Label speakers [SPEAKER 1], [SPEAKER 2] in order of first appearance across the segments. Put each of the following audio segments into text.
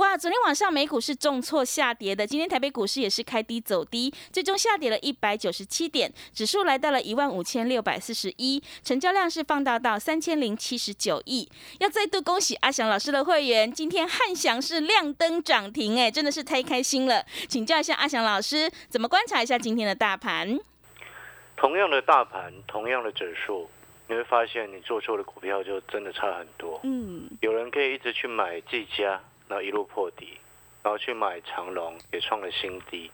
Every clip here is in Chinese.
[SPEAKER 1] 哇，昨天晚上美股是重挫下跌的，今天台北股市也是开低走低，最终下跌了一百九十七点，指数来到了一万五千六百四十一，成交量是放大到三千零七十九亿。要再度恭喜阿翔老师的会员，今天汉翔是亮灯涨停，哎，真的是太开心了。请教一下阿翔老师，怎么观察一下今天的大盘？
[SPEAKER 2] 同样的大盘，同样的指数，你会发现你做错的股票就真的差很多。嗯，有人可以一直去买技嘉。然后一路破底，然后去买长隆也创了新低，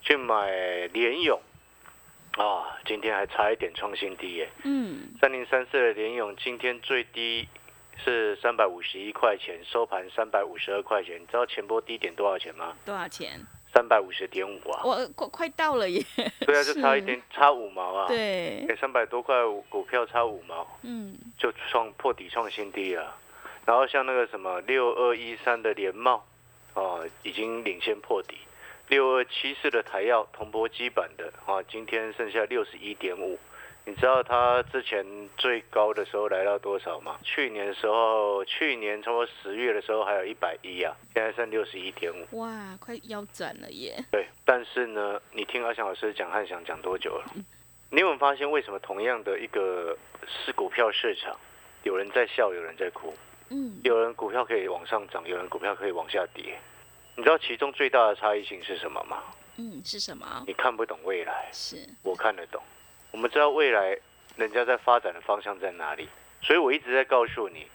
[SPEAKER 2] 去买联勇啊，今天还差一点创新低耶。嗯，三零三四的联勇今天最低是三百五十一块钱，收盘三百五十二块钱。你知道前波低点多少钱吗？
[SPEAKER 1] 多少钱？
[SPEAKER 2] 三百五十点五啊！
[SPEAKER 1] 我快快到了耶。
[SPEAKER 2] 对啊，就差一点，差五毛啊。
[SPEAKER 1] 对，
[SPEAKER 2] 三百多块股票差五毛，嗯，就创破底创新低了。然后像那个什么六二一三的联茂，哦，已经领先破底。六二七四的台药铜箔基板的，啊，今天剩下六十一点五。你知道它之前最高的时候来到多少吗？去年的时候，去年差不多十月的时候还有一百一啊，现在剩六十一点五。
[SPEAKER 1] 哇，快腰斩了耶！
[SPEAKER 2] 对，但是呢，你听阿翔老师讲汉翔讲多久了？你有没有发现为什么同样的一个是股票市场，有人在笑，有人在哭？嗯，有人股票可以往上涨，有人股票可以往下跌。你知道其中最大的差异性是什么吗？
[SPEAKER 1] 嗯，是什么？
[SPEAKER 2] 你看不懂未来，
[SPEAKER 1] 是
[SPEAKER 2] 我看得懂。我们知道未来人家在发展的方向在哪里，所以我一直在告诉你，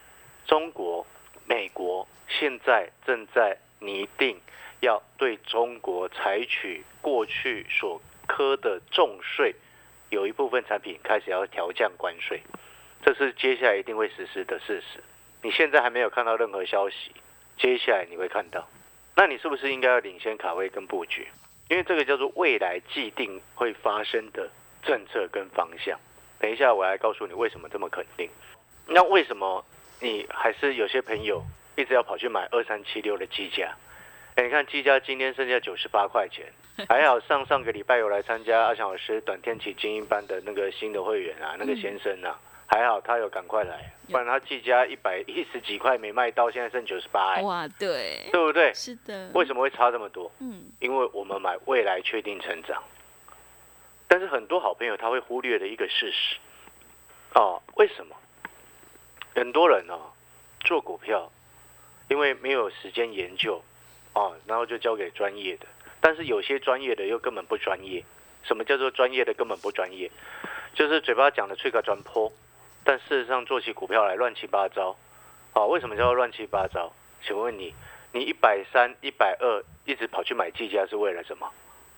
[SPEAKER 2] 中国、美国现在正在拟定要对中国采取过去所科的重税，有一部分产品开始要调降关税，这是接下来一定会实施的事实。你现在还没有看到任何消息，接下来你会看到，那你是不是应该要领先卡位跟布局？因为这个叫做未来既定会发生的政策跟方向。等一下我来告诉你为什么这么肯定。那为什么你还是有些朋友一直要跑去买二三七六的机价？哎，你看机价今天剩下九十八块钱，还好上上个礼拜有来参加阿强老师短天启精英班的那个新的会员啊，那个先生啊。还好他有赶快来，不然他季家一百一十几块没卖到，现在剩九十八。
[SPEAKER 1] 哇，对，
[SPEAKER 2] 对不对？
[SPEAKER 1] 是的。
[SPEAKER 2] 为什么会差这么多？嗯，因为我们买未来确定成长。但是很多好朋友他会忽略的一个事实，哦，为什么？很多人哦做股票，因为没有时间研究，哦，然后就交给专业的。但是有些专业的又根本不专业。什么叫做专业的根本不专业？就是嘴巴讲的吹个专坡。但事实上，做起股票来乱七八糟，啊，为什么叫做乱七八糟？请问你，你一百三、一百二，一直跑去买技嘉是为了什么？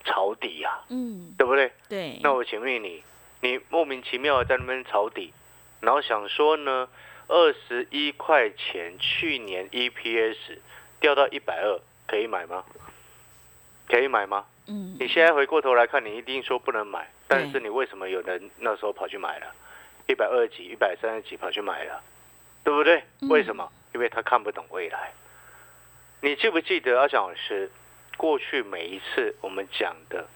[SPEAKER 2] 抄底呀，嗯，对不对？
[SPEAKER 1] 对。
[SPEAKER 2] 那我请问你，你莫名其妙的在那边抄底，然后想说呢，二十一块钱去年 EPS 掉到一百二，可以买吗？可以买吗？嗯。你现在回过头来看，你一定说不能买，但是你为什么有人那时候跑去买了？一百二十几、一百三十几跑去买了，对不对？为什么？因为他看不懂未来。你记不记得阿蒋老师过去每一次我们讲的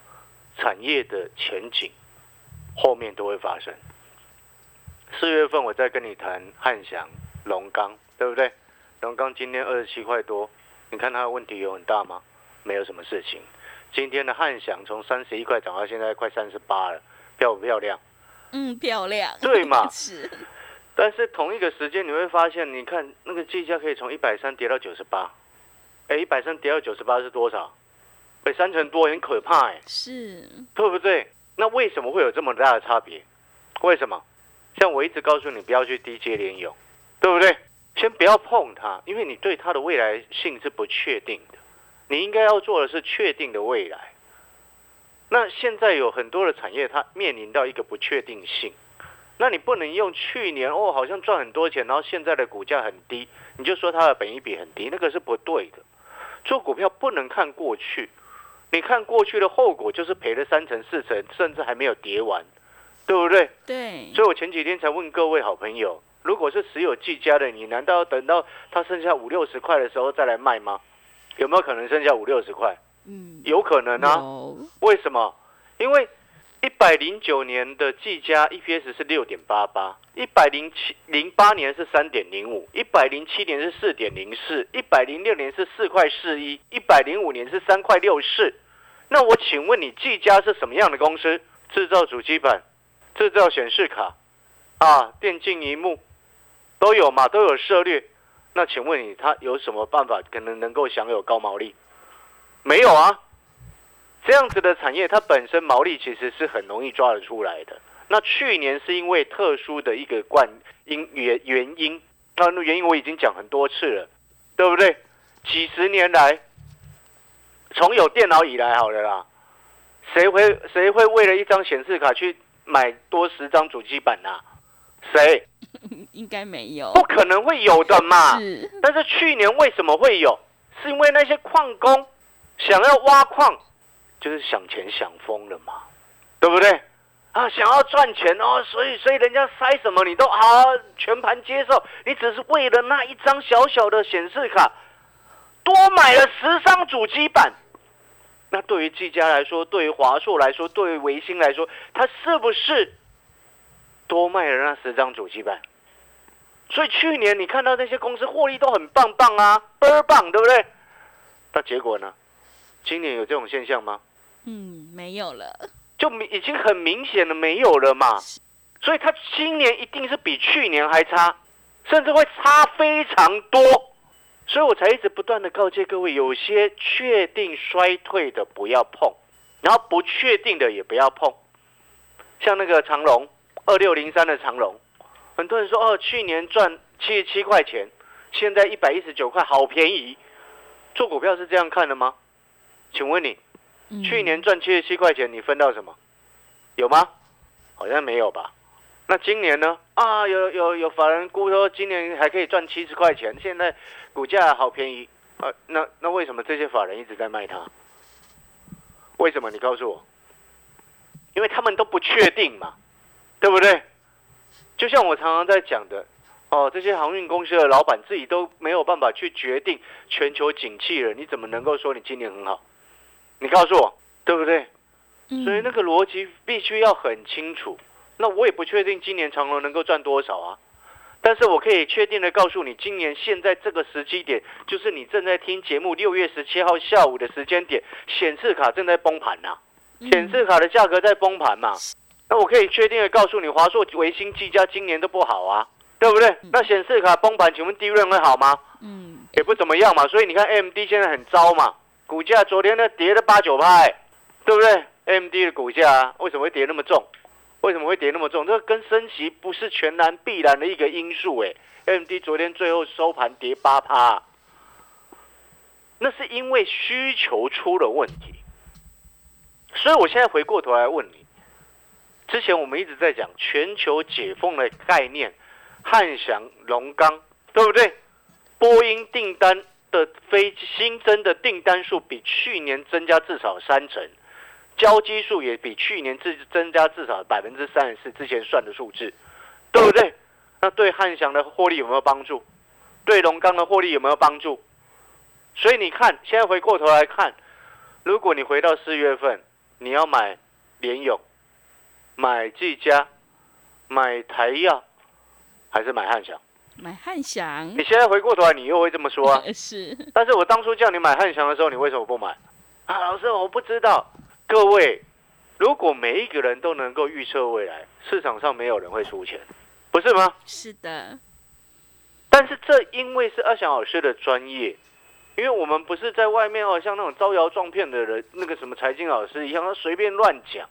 [SPEAKER 2] 产业的前景，后面都会发生。四月份我在跟你谈汉翔、龙钢，对不对？龙钢今天二十七块多，你看它的问题有很大吗？没有什么事情。今天的汉翔从三十一块涨到现在快三十八了，漂不漂亮？
[SPEAKER 1] 嗯，漂亮。
[SPEAKER 2] 对嘛？
[SPEAKER 1] 是。
[SPEAKER 2] 但是同一个时间，你会发现，你看那个计价可以从一百三跌到九十八，哎，一百三跌到九十八是多少？哎，三成多，很可怕哎。
[SPEAKER 1] 是。
[SPEAKER 2] 对不对？那为什么会有这么大的差别？为什么？像我一直告诉你，不要去低阶联友，对不对？先不要碰它，因为你对它的未来性是不确定的。你应该要做的是确定的未来。那现在有很多的产业，它面临到一个不确定性。那你不能用去年哦，好像赚很多钱，然后现在的股价很低，你就说它的本益比很低，那个是不对的。做股票不能看过去，你看过去的后果就是赔了三成四成，甚至还没有跌完，对不对？
[SPEAKER 1] 对，
[SPEAKER 2] 所以我前几天才问各位好朋友，如果是持有技嘉的，你难道要等到它剩下五六十块的时候再来卖吗？有没有可能剩下五六十块？
[SPEAKER 1] 嗯，
[SPEAKER 2] 有可能啊。为什么？因为一百零九年的技嘉 EPS 是六点八八，一百零七零八年是三点零五，一百零七年是四点零四，一百零六年是四块四一，一百零五年是三块六四。那我请问你，技嘉是什么样的公司？制造主机板、制造显示卡啊、电竞荧幕都有嘛，都有涉略。那请问你，它有什么办法可能能够享有高毛利？没有啊。这样子的产业，它本身毛利其实是很容易抓得出来的。那去年是因为特殊的一个冠因原原因，那那原因我已经讲很多次了，对不对？几十年来，从有电脑以来，好了啦，谁会谁会为了一张显示卡去买多十张主机板呐、谁？
[SPEAKER 1] 应该没有，
[SPEAKER 2] 不可能会有的嘛。
[SPEAKER 1] 是，
[SPEAKER 2] 但是去年为什么会有？是因为那些矿工想要挖矿，就是想钱想疯了嘛，对不对？啊，想要赚钱哦，所以所以人家塞什么你都好全盘接受，你只是为了那一张小小的显示卡，多买了十张主机板。那对于技嘉来说，对于华硕来说，对于维新来说，它是不是多卖了那十张主机板？所以去年你看到那些公司获利都很棒棒啊，倍儿棒，对不对？那结果呢？今年有这种现象吗？
[SPEAKER 1] 嗯，没有了，
[SPEAKER 2] 就明已经很明显的没有了嘛。所以它今年一定是比去年还差，甚至会差非常多。所以我才一直不断的告诫各位，有些确定衰退的不要碰，然后不确定的也不要碰。像那个长隆二六零三的长隆，很多人说哦，去年赚七十七块钱，现在一百一十九块，好便宜。做股票是这样看的吗？请问你，
[SPEAKER 1] 嗯
[SPEAKER 2] 去年赚七十七块钱，你分到什么？有吗？好像没有吧。那今年呢？啊，有有有法人估说今年还可以赚七十块钱，现在股价好便宜啊。那那为什么这些法人一直在卖它？为什么？你告诉我。因为他们都不确定嘛，对不对？就像我常常在讲的，哦，这些航运公司的老板自己都没有办法去决定全球景气了，你怎么能够说你今年很好？你告诉我，对不对？
[SPEAKER 1] 嗯
[SPEAKER 2] 所以那个逻辑必须要很清楚。那我也不确定今年长隆能够赚多少啊，但是我可以确定的告诉你，今年现在这个时机点，就是你正在听节目六月十七号下午的时间点，显示卡正在崩盘呐、
[SPEAKER 1] 嗯
[SPEAKER 2] 显示卡的价格在崩盘嘛。那我可以确定的告诉你，华硕、维新、技嘉今年都不好啊，对不对？那显示卡崩盘，请问利润会好吗？
[SPEAKER 1] 嗯，
[SPEAKER 2] 也不怎么样嘛。所以你看 AMD 现在很糟嘛，股价昨天呢跌了八九拍，对不对？AMD 的股价为什么会跌那么重？为什么会跌那么重？这跟升息不是全然必然的一个因素哎。AMD 昨天最后收盘跌八趴，那是因为需求出了问题。所以我现在回过头来问你，之前我们一直在讲全球解封的概念，汉翔、龙钢，对不对？波音订单的飞新增的订单数比去年增加至少三成，交机数也比去年至增加至少百分之三十四，之前算的数字，对不对？那对汉翔的获利有没有帮助？对龙钢的获利有没有帮助？所以你看，现在回过头来看，如果你回到四月份，你要买联咏、买技嘉、买台药，还是买汉翔？
[SPEAKER 1] 买汉翔
[SPEAKER 2] 你现在回过头来，你又会这么说啊？
[SPEAKER 1] 是，
[SPEAKER 2] 但是我当初叫你买汉翔的时候，你为什么不买？啊，老师，我不知道。各位，如果每一个人都能够预测未来，市场上没有人会输钱，不是吗？
[SPEAKER 1] 是的，
[SPEAKER 2] 但是这因为是阿翔老师的专业，因为我们不是在外面哦，像那种招摇撞骗的人，那个什么财经老师一样，他随便乱讲。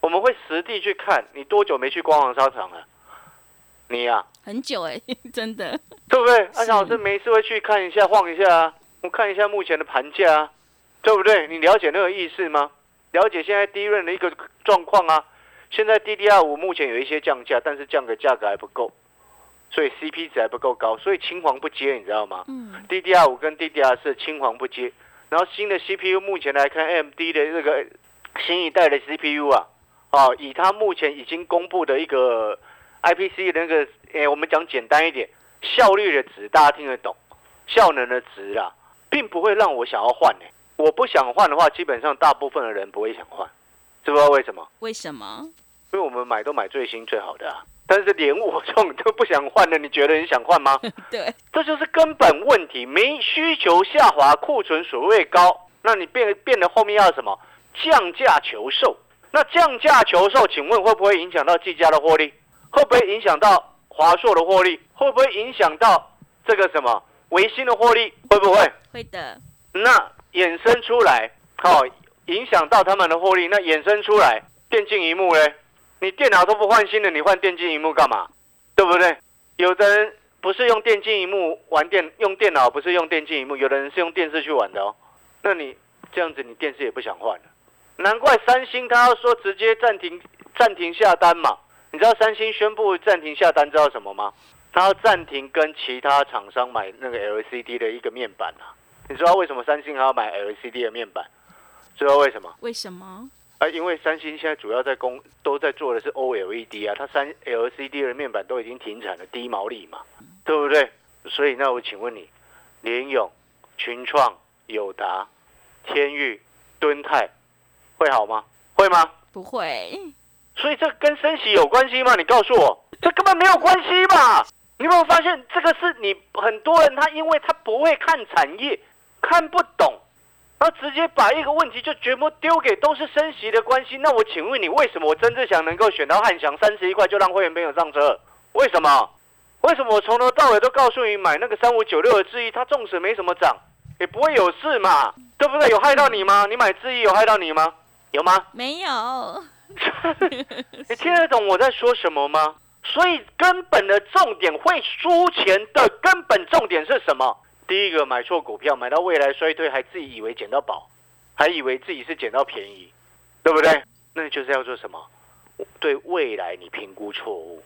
[SPEAKER 2] 我们会实地去看，你多久没去光华商场了？你呀、
[SPEAKER 1] 很久哎，真的，
[SPEAKER 2] 对不对？阿翔老师没事会去看一下、晃一下啊，我看一下目前的盘价啊，对不对？你了解那个意思吗？了解现在低润的一个状况啊。现在 DDR 五目前有一些降价，但是降的价格还不够，所以 CP 值还不够高，所以青黄不接，你知道吗？
[SPEAKER 1] 嗯
[SPEAKER 2] ，DDR 五跟 DDR 四青黄不接，然后新的 CPU 目前来看，AMD 的这个新一代的 CPU 啊，哦，以它目前已经公布的一个 IPC 的那个，诶，我们讲简单一点，效率的值大家听得懂，效能的值啦，并不会让我想要换呢、我不想换的话，基本上大部分的人不会想换，知不知道为什么？
[SPEAKER 1] 为什么？
[SPEAKER 2] 因为我们买都买最新最好的啊，但是连我这种都不想换的，你觉得你想换吗？
[SPEAKER 1] 对，
[SPEAKER 2] 这就是根本问题，没需求下滑，库存所谓高，那你变变得后面要什么？降价求售。那降价求售，请问会不会影响到计价的获利？会不会影响到华硕的获利？会不会影响到这个什么维新的获利？会不会？
[SPEAKER 1] 会的，
[SPEAKER 2] 那衍生出来，好、影响到他们的获利。那衍生出来，电竞荧幕嘞？你电脑都不换新的，你换电竞荧幕干嘛？对不对？有的人不是用电竞荧幕玩电，用电脑不是用电竞荧幕，有的人是用电视去玩的哦。那你这样子，你电视也不想换了。难怪三星他要说直接暂停暂停下单嘛。你知道三星宣布暂停下单，知道什么吗？他要暂停跟其他厂商买那个 LCD 的一个面板啊。你知道为什么三星还要买 LCD 的面板？知道为什么？
[SPEAKER 1] 为什么？
[SPEAKER 2] 啊，因为三星现在主要在供都在做的是 OLED 啊，它三 LCD 的面板都已经停产了，低毛利嘛，对不对？所以那我请问你，联咏、群创、友达、天域、敦泰会好吗？会吗？
[SPEAKER 1] 不会，
[SPEAKER 2] 所以这跟升息有关系吗？你告诉我，这根本没有关系吧？你有没有发现这个是你很多人他因为他不会看产业，看不懂，他直接把一个问题就全部丢给都是升息的关系。那我请问你，为什么我曾志祥能够选到汉翔三十一块就让会员朋友上车？为什么？为什么我从头到尾都告诉你买那个三五九六的智毅，它纵使没什么涨，也不会有事嘛，对不对？有害到你吗？你买智毅有害到你吗？有吗？
[SPEAKER 1] 没有，
[SPEAKER 2] 你听得懂我在说什么吗？所以根本的重点会输钱的根本重点是什么？第一个买错股票，买到未来衰退，还自己以为捡到宝，还以为自己是捡到便宜，对不对？那就是要做什么？对未来你评估错误，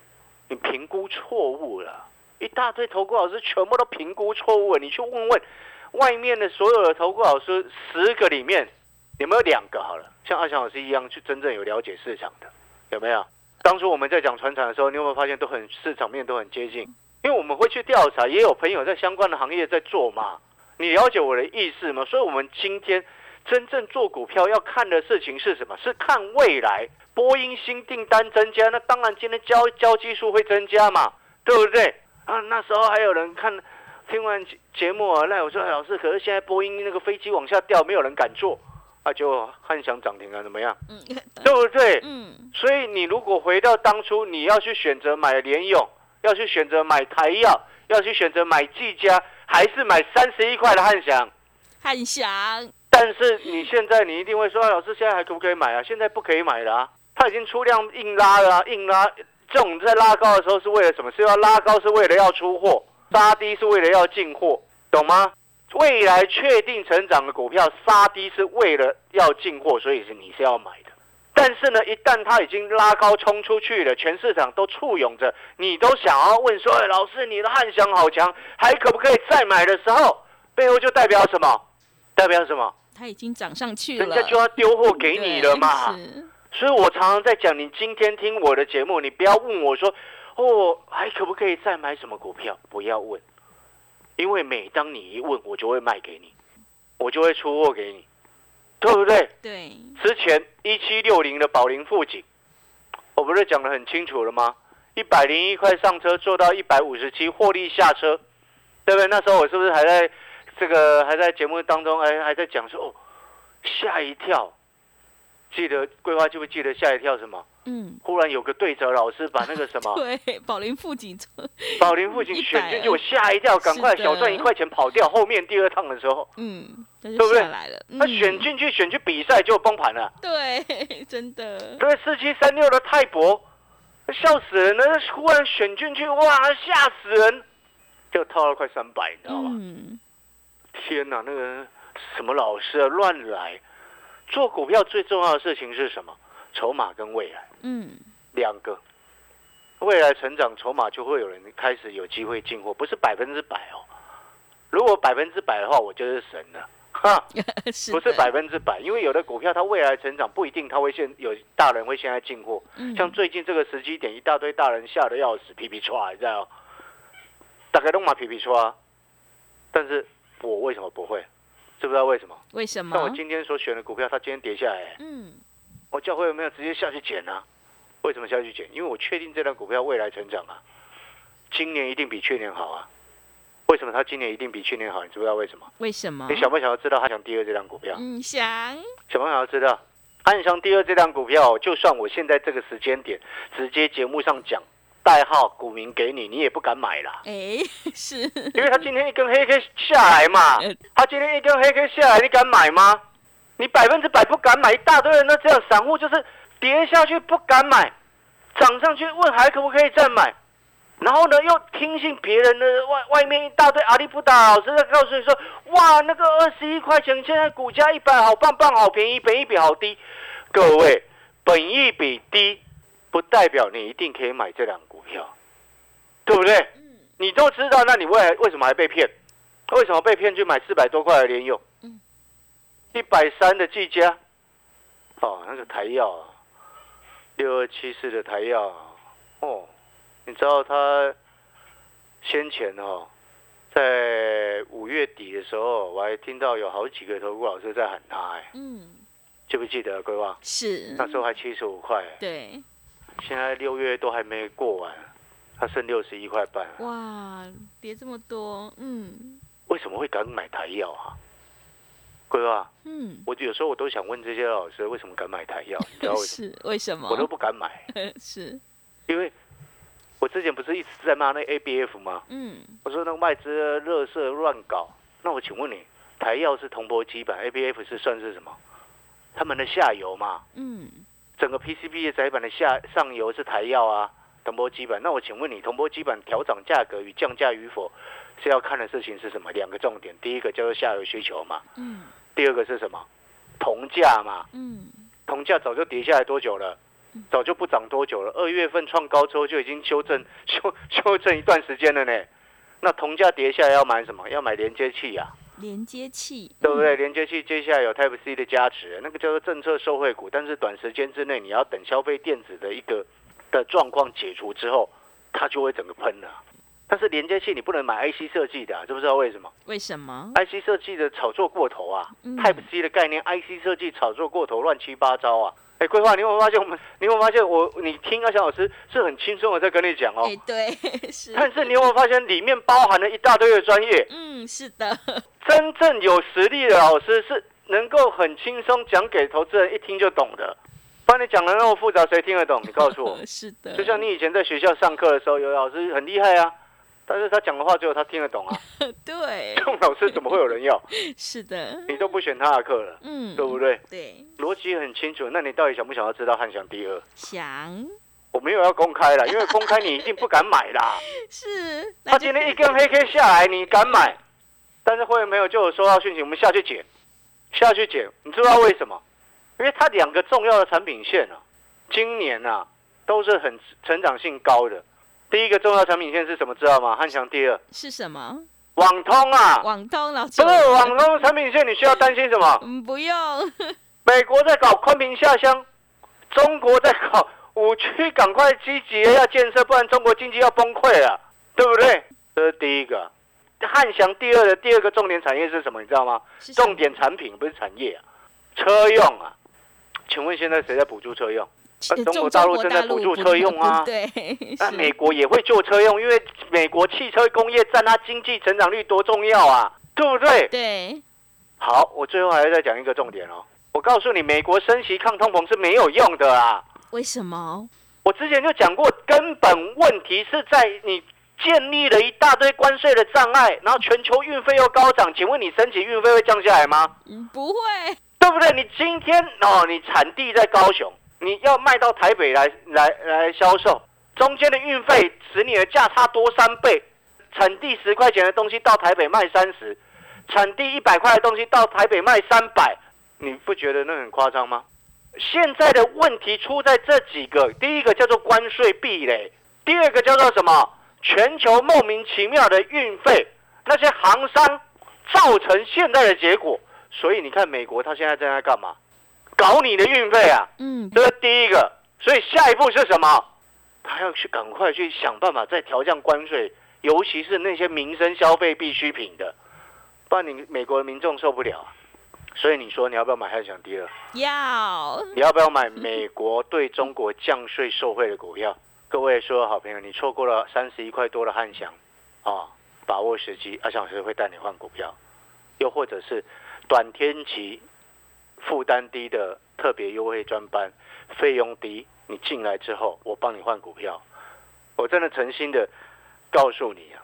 [SPEAKER 2] 你评估错误了，一大堆投顾老师全部都评估错误了。你去问问外面的所有的投顾老师，十个里面有没有两个好了，像阿翔老师一样去真正有了解市场的，有没有？当初我们在讲船产的时候，你有没有发现都很市场面都很接近？因为我们会去调查，也有朋友在相关的行业在做嘛。你了解我的意思吗？所以，我们今天真正做股票要看的事情是什么？是看未来波音新订单增加，那当然今天交交技术会增加嘛，对不对？啊，那时候还有人看听完节目啊，那我说、老师，可是现在波音那个飞机往下掉，没有人敢做，啊，就汉翔涨停啊，怎么样？
[SPEAKER 1] 嗯，
[SPEAKER 2] 对不对？
[SPEAKER 1] 嗯，
[SPEAKER 2] 所以你如果回到当初，你要去选择买联咏，要去选择买台药，要去选择买技嘉，还是买三十一块的汉翔？
[SPEAKER 1] 汉翔，
[SPEAKER 2] 但是你现在你一定会说，哎老师现在还可不可以买啊？现在不可以买了啊，它已经出量硬拉了、啊，硬拉。这种在拉高的时候是为了什么？是要拉高，是为了要出货；杀低是为了要进货，懂吗？未来确定成长的股票杀低是为了要进货，所以是你是要买的。但是呢，一旦它已经拉高冲出去了，全市场都簇拥着，你都想要问说：“哎，老师，你的汉翔好强，还可不可以再买的时候，背后就代表什么？代表什么？
[SPEAKER 1] 它已经涨上去了，
[SPEAKER 2] 人家就要丢货给你了嘛。所以我常常在讲，你今天听我的节目，你不要问我说：“哦，还可不可以再买什么股票？”不要问，因为每当你一问，我就会卖给你，我就会出货给你，对不对？
[SPEAKER 1] 对，
[SPEAKER 2] 之前一七六零的宝林富锦，我不是讲的很清楚了吗？一百零一块上车，做到一百五十七，获利下车，对不对？那时候我是不是还在这个还在节目当中，还，还在讲说哦，吓一跳。记得桂花就会记得吓一跳什么？
[SPEAKER 1] 嗯，
[SPEAKER 2] 忽然有个对折老师把那个什么
[SPEAKER 1] 对，宝林富锦
[SPEAKER 2] 宝林富锦选进去，我吓一跳，赶快小赚一块钱跑掉。后面第二趟的时候，
[SPEAKER 1] 嗯，
[SPEAKER 2] 对不对
[SPEAKER 1] 来了，
[SPEAKER 2] 他
[SPEAKER 1] 嗯
[SPEAKER 2] 选进去选去比赛就崩盘了。
[SPEAKER 1] 对，真的，
[SPEAKER 2] 对，四七三六的泰博，笑死人了！忽然选进去，哇，吓死人！就套了快三百，你知道吗？
[SPEAKER 1] 嗯，
[SPEAKER 2] 天哪，那个什么老师啊，乱来，做股票最重要的事情是什么？筹码跟未来
[SPEAKER 1] 嗯，
[SPEAKER 2] 两个。未来成长筹码就会有人开始有机会进货，不是百分之百哦。如果百分之百的话，我就是神了，哈，
[SPEAKER 1] 是
[SPEAKER 2] 不是百分之百，因为有的股票它未来成长不一定它会现有大人会现在进货，
[SPEAKER 1] 嗯
[SPEAKER 2] 像最近这个时机点，一大堆大人吓得要死，皮皮唰，你知道？大概都嘛皮皮唰，但是我为什么不会？知不知道为什么？
[SPEAKER 1] 为什么
[SPEAKER 2] 像我？今天所选的股票，它今天跌下来，
[SPEAKER 1] 嗯，
[SPEAKER 2] 我教会有没有直接下去捡呢、为什么下去捡？因为我确定这张股票未来成长啊，今年一定比去年好啊。为什么它今年一定比去年好？你知不知道为什么？
[SPEAKER 1] 为什么？
[SPEAKER 2] 你想不想要知道汉翔第二这张股票？
[SPEAKER 1] 嗯，想，
[SPEAKER 2] 想不想要知道？汉翔第二这张股票，就算我现在这个时间点直接节目上讲代号股民给你，你也不敢买啦，
[SPEAKER 1] 哎，是，
[SPEAKER 2] 因为他今天一根黑 K 下来嘛他，今天一根黑 K 下来，你敢买吗？你百分之百不敢买，一大堆人都这样，散户就是跌下去不敢买，涨上去问还可不可以再买，然后呢又听信别人的外外面一大堆阿里不达老师在告诉你说，哇那个二十一块钱现在股价一百好棒棒好便宜，本益比好低，各位本益比低不代表你一定可以买这两股票，对不对？你都知道，那你未来为什么还被骗？为什么被骗去买四百多块的联用
[SPEAKER 1] 嗯？
[SPEAKER 2] 一百三的技嘉，哦，那个台药啊，六二七四的台药啊，哦，你知道他先前哦，在五月底的时候，我还听到有好几个投顾老师在喊他，哎，
[SPEAKER 1] 嗯，
[SPEAKER 2] 记不记得规划？
[SPEAKER 1] 是，
[SPEAKER 2] 那时候还七十五块，
[SPEAKER 1] 对，
[SPEAKER 2] 现在六月都还没过完，它剩六十一块半啊。
[SPEAKER 1] 哇，跌这么多，嗯
[SPEAKER 2] 为什么会敢买台药啊？规划，
[SPEAKER 1] 嗯，
[SPEAKER 2] 我有时候我都想问这些老师，为什么敢买台药？你知道为什么？
[SPEAKER 1] 是为什么？
[SPEAKER 2] 我都不敢买，
[SPEAKER 1] 是，
[SPEAKER 2] 因为我之前不是一直在骂那 ABF 吗？
[SPEAKER 1] 嗯，
[SPEAKER 2] 我说那个外资热色乱搞。那我请问你，台药是铜箔基板，ABF 是算是什么？他们的下游嘛，
[SPEAKER 1] 嗯，
[SPEAKER 2] 整个 PCB 的窄板的下上游是台药啊，铜箔基板。那我请问你，铜箔基板调涨价格与降价与否是要看的事情是什么？两个重点，第一个叫做下游需求嘛，
[SPEAKER 1] 嗯，
[SPEAKER 2] 第二个是什么？铜价嘛，
[SPEAKER 1] 嗯，
[SPEAKER 2] 铜价早就跌下来多久了？早就不涨多久了。二月份创高之后就已经修正修 修正一段时间了呢。那铜价跌下来要买什么？要买连接器呀、
[SPEAKER 1] 连接器，
[SPEAKER 2] 对不对？连接器接下来有 Type C 的加持，那个叫做政策受惠股，但是短时间之内你要等消费电子的一个的状况解除之后，它就会整个喷了。但是连接器你不能买 IC 设计的、啊，知不知道为什么
[SPEAKER 1] 为什么
[SPEAKER 2] ？？IC 设计的炒作过头啊、
[SPEAKER 1] 嗯
[SPEAKER 2] t y p e C 的概念，IC 设计炒作过头，乱七八糟啊！哎，规划，你有没有发现我们？你有没有发现我？你听阿翔老师是很轻松的在跟你讲哦，
[SPEAKER 1] 哎，对，是，
[SPEAKER 2] 但是你有没有发现里面包含了一大堆的专业？
[SPEAKER 1] 嗯，是的，
[SPEAKER 2] 真正有实力的老师是能够很轻松讲给投资人一听就懂的。帮你讲的那么复杂，谁听得懂？你告诉我。
[SPEAKER 1] 是的，
[SPEAKER 2] 就像你以前在学校上课的时候，有老师很厉害啊，但是他讲的话只有他听得懂啊。
[SPEAKER 1] 对
[SPEAKER 2] 这，种老师怎么会有人要？
[SPEAKER 1] 是的，
[SPEAKER 2] 你都不选他的课了，
[SPEAKER 1] 嗯，
[SPEAKER 2] 对不对？
[SPEAKER 1] 对，
[SPEAKER 2] 逻辑很清楚。那你到底想不想要知道汉翔第二？
[SPEAKER 1] 想
[SPEAKER 2] 我没有要公开了，因为公开你一定不敢买啦。
[SPEAKER 1] 是，
[SPEAKER 2] 他今天一根黑 K 下来，你敢买？但是会员没有就有收到讯息，我们下去捡，下去捡。你知道为什么？因为它两个重要的产品线啊，今年啊都是很成长性高的。第一个重要产品线是什么？知道吗？汉翔第二，
[SPEAKER 1] 是什么？
[SPEAKER 2] 网通啊，
[SPEAKER 1] 网通老师
[SPEAKER 2] 不，是网通产品线，你需要担心什么？
[SPEAKER 1] 嗯，不用，
[SPEAKER 2] 美国在搞宽频下乡，中国在搞五区赶快积极的要建设，不然中国经济要崩溃了，对不对？这是第一个。汉翔第二的第二个重点产业是什么？你知道吗？重点产品不是产业啊，车用啊。请问现在谁在补助车用？
[SPEAKER 1] 呃
[SPEAKER 2] 中国大陆正在补助车用啊
[SPEAKER 1] 对，
[SPEAKER 2] 那美国也会做车用，因为美国汽车工业占它经济成长率多重要啊，对不对？
[SPEAKER 1] 对，
[SPEAKER 2] 好，我最后还要再讲一个重点哦。我告诉你，美国升息抗通膨是没有用的啊。
[SPEAKER 1] 为什么？
[SPEAKER 2] 我之前就讲过，根本问题是在你建立了一大堆关税的障碍，然后全球运费又高涨，请问你升级运费会降下来吗？
[SPEAKER 1] 嗯，不会，
[SPEAKER 2] 对不对？你今天哦，你产地在高雄，你要卖到台北来来来销售，中间的运费使你的价差多三倍。产地十块钱的东西到台北卖三十，产地一百块的东西到台北卖三百，你不觉得那很夸张吗？现在的问题出在这几个，第一个叫做关税壁垒，第二个叫做什么？全球莫名其妙的运费，那些行商造成现在的结果。所以你看，美国他现在正在干嘛？搞你的运费啊！
[SPEAKER 1] 嗯，
[SPEAKER 2] 这是第一个。所以下一步是什么？他要去赶快去想办法再调降关税，尤其是那些民生消费必需品的，不然你美国的民众受不了啊。所以你说你要不要买汉翔第二？
[SPEAKER 1] 要。
[SPEAKER 2] 你要不要买美国对中国降税受惠的股票？各位所有好朋友，你错过了三十一块多的汉翔，啊，把握时机，阿翔老师会带你换股票，又或者是短天期负担低的特别优惠专班，费用低，你进来之后，我帮你换股票。我真的诚心的告诉你啊，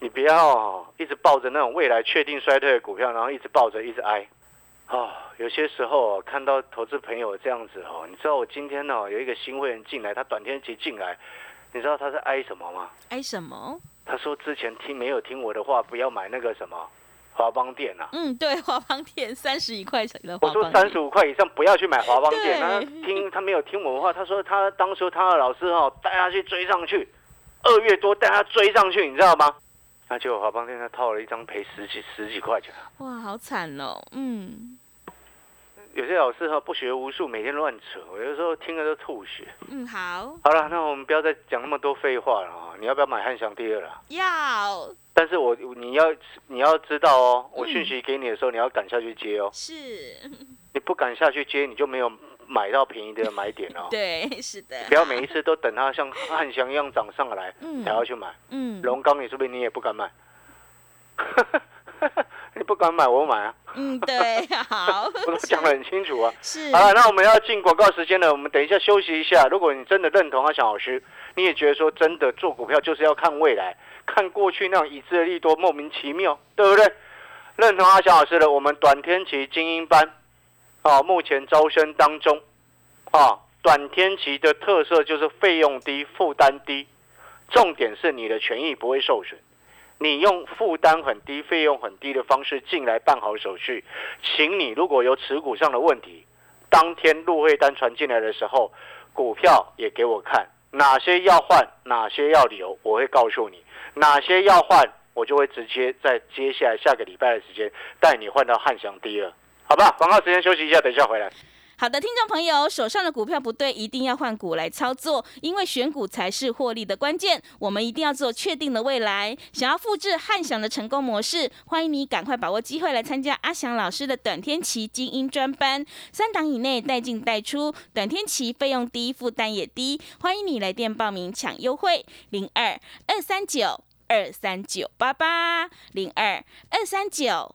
[SPEAKER 2] 你不要一直抱着那种未来确定衰退的股票，然后一直抱着一直挨。哦，有些时候看到投资朋友这样子哦，你知道我今天哦有一个新会员进来，他短天期进来，你知道他是挨什么吗？
[SPEAKER 1] 挨什么？
[SPEAKER 2] 他说之前听没有听我的话，不要买那个什么华邦店啊。
[SPEAKER 1] 嗯，对，华邦店三十一块钱的。
[SPEAKER 2] 我说三十五块以上不要去买华邦店，他听 他没有听我的话，他说他当初他的老师哦带他去追上去，二月多带他追上去，你知道吗？那结果华邦店他套了一张赔十几十几块钱。
[SPEAKER 1] 哇，好惨哦，嗯。
[SPEAKER 2] 有些老师哈不学无术，每天乱扯，我有时候听了都吐血。
[SPEAKER 1] 嗯，好。
[SPEAKER 2] 好了，那我们不要再讲那么多废话了啊！你要不要买汉翔第二了？
[SPEAKER 1] 要。
[SPEAKER 2] 但是我你要你要知道哦，我讯息给你的时候，你要赶下去接哦。
[SPEAKER 1] 是。
[SPEAKER 2] 你不敢下去接，你就没有买到便宜的买点哦。
[SPEAKER 1] 对，是的。
[SPEAKER 2] 不要每一次都等它像汉翔一样涨上来才要去买。嗯。龙钢，你是不是你也不敢买？你不敢买，我买啊。
[SPEAKER 1] 嗯，对，好，
[SPEAKER 2] 我都讲得很清楚啊。
[SPEAKER 1] 是。
[SPEAKER 2] 好了，那我们要进广告时间了，我们等一下休息一下。如果你真的认同阿翔老师，你也觉得说真的做股票就是要看未来，看过去那种已知的利多莫名其妙，对不对？认同阿翔老师的，我们短天期精英班，啊，目前招生当中，啊，短天期的特色就是费用低、负担低，重点是你的权益不会受损。你用负担很低、费用很低的方式进来办好手续，请你如果有持股上的问题，当天入会单传进来的时候，股票也给我看，哪些要换，哪些要留，我会告诉你，哪些要换，我就会直接在接下来下个礼拜的时间带你换到汉翔第二，好吧？广告时间休息一下，等一下回来。
[SPEAKER 1] 好的，听众朋友，手上的股票不对，一定要换股来操作，因为选股才是获利的关键。我们一定要做确定的未来。想要复制汉翔的成功模式，欢迎你赶快把握机会来参加阿翔老师的短天期精英专班，三档以内带进带出，短天期费用低，负担也低。欢迎你来电报名抢优惠，零二二三九二三九八八零二二三九。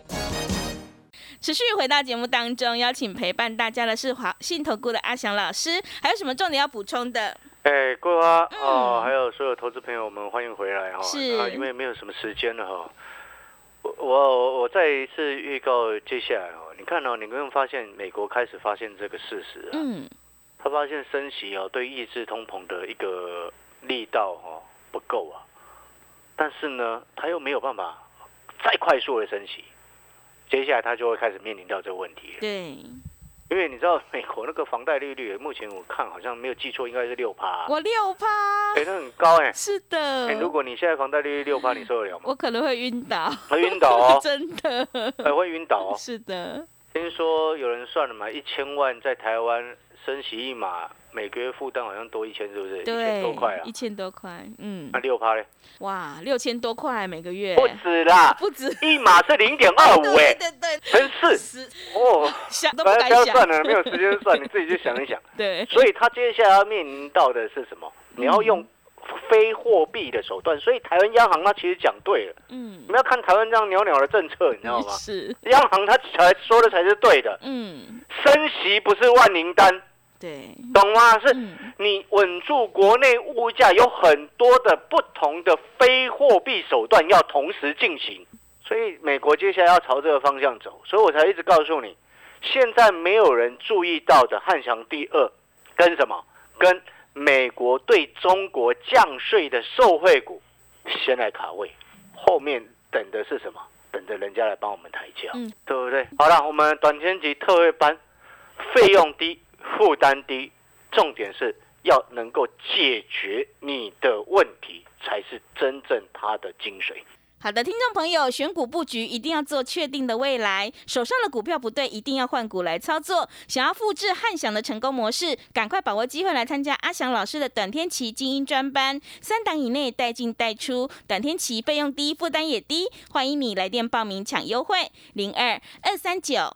[SPEAKER 1] 持续回到节目当中，邀请陪伴大家的是华信投顾的阿翔老师，还有什么重点要补充的？
[SPEAKER 2] 哎，桂花哦，还有所有投资朋友们，欢迎回来哈！
[SPEAKER 1] 是，
[SPEAKER 2] 因为没有什么时间了哈。我我我再一次预告接下来哦，你看哦，你有没有发现美国开始发现这个事实啊？嗯。他发现升息哦，对抑制通膨的一个力道哦不够啊。但是呢，他又没有办法再快速的升息，接下来他就会开始面临到这个问题。
[SPEAKER 1] 对。
[SPEAKER 2] 因为你知道美国那个房贷利率，目前我看好像没有记错，应该是六趴。
[SPEAKER 1] 我六趴，
[SPEAKER 2] 哎，那很高哎。
[SPEAKER 1] 是的。
[SPEAKER 2] 哎，如果你现在房贷利率六趴，你受得了吗？
[SPEAKER 1] 我可能会晕倒。
[SPEAKER 2] 会晕倒哦。
[SPEAKER 1] 真的。
[SPEAKER 2] 哎，会晕倒哦。
[SPEAKER 1] 是的。
[SPEAKER 2] 听说有人算了嘛，一千万在台湾升息一码，每个月负担好像多一千，是不是？一千
[SPEAKER 1] 对
[SPEAKER 2] 多块啊
[SPEAKER 1] 一。千多块，嗯
[SPEAKER 2] 那，六趴嘞？
[SPEAKER 1] 哇，六千多块每个月，
[SPEAKER 2] 不止啦，
[SPEAKER 1] 不止，
[SPEAKER 2] 一码是零点二五
[SPEAKER 1] 对
[SPEAKER 2] 哎，
[SPEAKER 1] 对对，
[SPEAKER 2] 乘四
[SPEAKER 1] 十
[SPEAKER 2] 哦。
[SPEAKER 1] 想都不
[SPEAKER 2] 反
[SPEAKER 1] 敢想，
[SPEAKER 2] 正不要算了，没有时间算，你自己去想一想。
[SPEAKER 1] 对，
[SPEAKER 2] 所以他接下来要面临到的是什么？你要用非货币的手段。所以台湾央行它其实讲对了，
[SPEAKER 1] 嗯
[SPEAKER 2] 你，们要看台湾这样袅袅的政策，你知道吗？
[SPEAKER 1] 是，
[SPEAKER 2] 央行它才说的才是对的，
[SPEAKER 1] 嗯，
[SPEAKER 2] 升息不是万灵丹，
[SPEAKER 1] 对，
[SPEAKER 2] 懂吗？是
[SPEAKER 1] 嗯
[SPEAKER 2] 你稳住国内物价，有很多的不同的非货币手段要同时进行。所以美国接下来要朝这个方向走，所以我才一直告诉你，现在没有人注意到的汉翔第二跟什么？跟美国对中国降税的受惠股先来卡位，后面等的是什么？等着人家来帮我们抬轿，
[SPEAKER 1] 嗯
[SPEAKER 2] 对不对？好了，我们短天级特惠班费用低，负担低，重点是要能够解决你的问题，才是真正它的精髓。
[SPEAKER 1] 好的，听众朋友，选股布局一定要做确定的未来，手上的股票不对，一定要换股来操作。想要复制汉翔的成功模式，赶快把握机会来参加阿翔老师的短天期精英专班，三档以内带进带出，短天期费用低，负担也低，欢迎你来电报名抢优惠，零二二三九